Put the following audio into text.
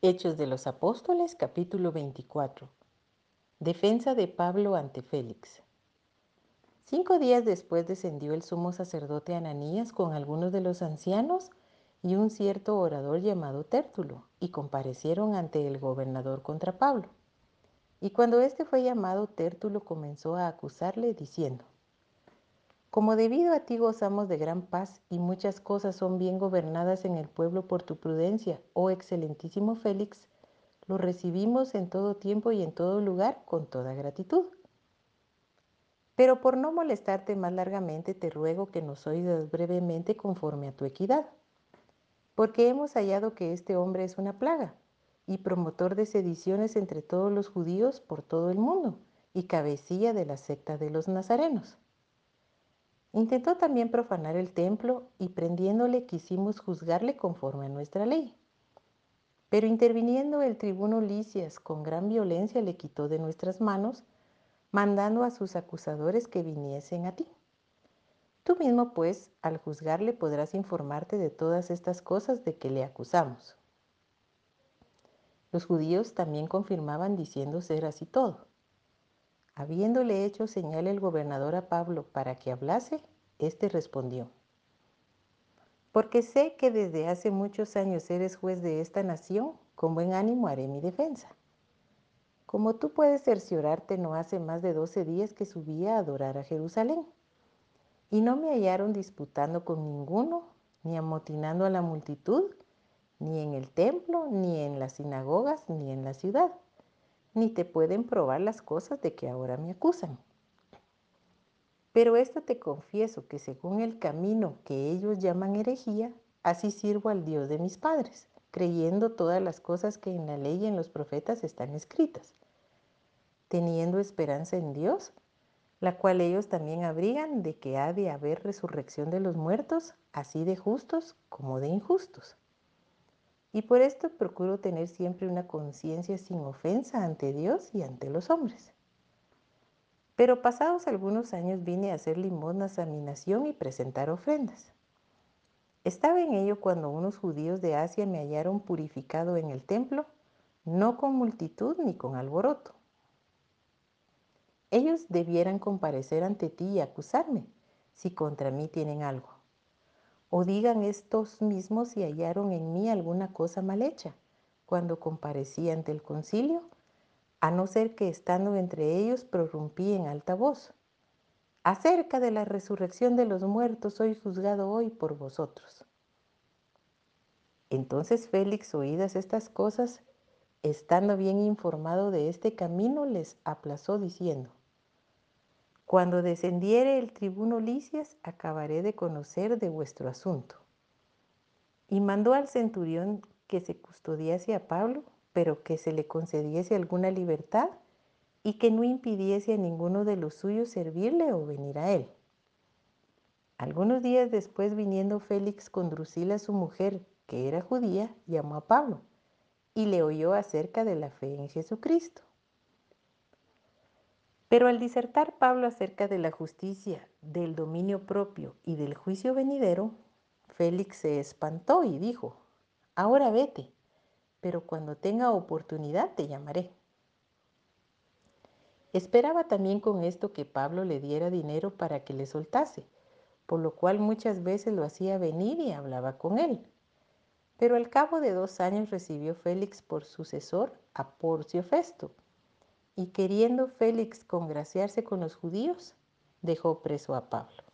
Hechos de los Apóstoles capítulo 24. Defensa de Pablo ante Félix. Cinco días después descendió el sumo sacerdote Ananías con algunos de los ancianos y un cierto orador llamado Tértulo, y comparecieron ante el gobernador contra Pablo. Y cuando éste fue llamado, Tértulo comenzó a acusarle, diciendo, como debido a ti gozamos de gran paz y muchas cosas son bien gobernadas en el pueblo por tu prudencia, oh excelentísimo Félix, lo recibimos en todo tiempo y en todo lugar con toda gratitud. Pero por no molestarte más largamente, te ruego que nos oigas brevemente conforme a tu equidad, porque hemos hallado que este hombre es una plaga y promotor de sediciones entre todos los judíos por todo el mundo y cabecilla de la secta de los nazarenos Intentó también profanar el templo y prendiéndole quisimos juzgarle conforme a nuestra ley. Pero interviniendo el tribuno Licias con gran violencia le quitó de nuestras manos, mandando a sus acusadores que viniesen a ti. Tú mismo, pues, al juzgarle podrás informarte de todas estas cosas de que le acusamos. Los judíos también confirmaban diciendo ser así todo. Habiéndole hecho señal el gobernador a Pablo para que hablase, éste respondió, porque sé que desde hace muchos años eres juez de esta nación, con buen ánimo haré mi defensa. Como tú puedes cerciorarte, no hace más de doce días que subí a adorar a Jerusalén, y no me hallaron disputando con ninguno, ni amotinando a la multitud, ni en el templo, ni en las sinagogas, ni en la ciudad ni te pueden probar las cosas de que ahora me acusan. Pero esto te confieso que según el camino que ellos llaman herejía, así sirvo al Dios de mis padres, creyendo todas las cosas que en la ley y en los profetas están escritas, teniendo esperanza en Dios, la cual ellos también abrigan de que ha de haber resurrección de los muertos, así de justos como de injustos. Y por esto procuro tener siempre una conciencia sin ofensa ante Dios y ante los hombres. Pero pasados algunos años vine a hacer limosnas a mi nación y presentar ofrendas. Estaba en ello cuando unos judíos de Asia me hallaron purificado en el templo, no con multitud ni con alboroto. Ellos debieran comparecer ante ti y acusarme, si contra mí tienen algo o digan estos mismos si hallaron en mí alguna cosa mal hecha cuando comparecí ante el concilio, a no ser que estando entre ellos prorrumpí en alta voz. Acerca de la resurrección de los muertos soy juzgado hoy por vosotros. Entonces Félix, oídas estas cosas, estando bien informado de este camino, les aplazó diciendo, cuando descendiere el tribuno Licias, acabaré de conocer de vuestro asunto. Y mandó al centurión que se custodiase a Pablo, pero que se le concediese alguna libertad y que no impidiese a ninguno de los suyos servirle o venir a él. Algunos días después, viniendo Félix con Drusila, su mujer, que era judía, llamó a Pablo y le oyó acerca de la fe en Jesucristo. Pero al disertar Pablo acerca de la justicia, del dominio propio y del juicio venidero, Félix se espantó y dijo, ahora vete, pero cuando tenga oportunidad te llamaré. Esperaba también con esto que Pablo le diera dinero para que le soltase, por lo cual muchas veces lo hacía venir y hablaba con él. Pero al cabo de dos años recibió Félix por sucesor a Porcio Festo, y queriendo Félix congraciarse con los judíos, dejó preso a Pablo.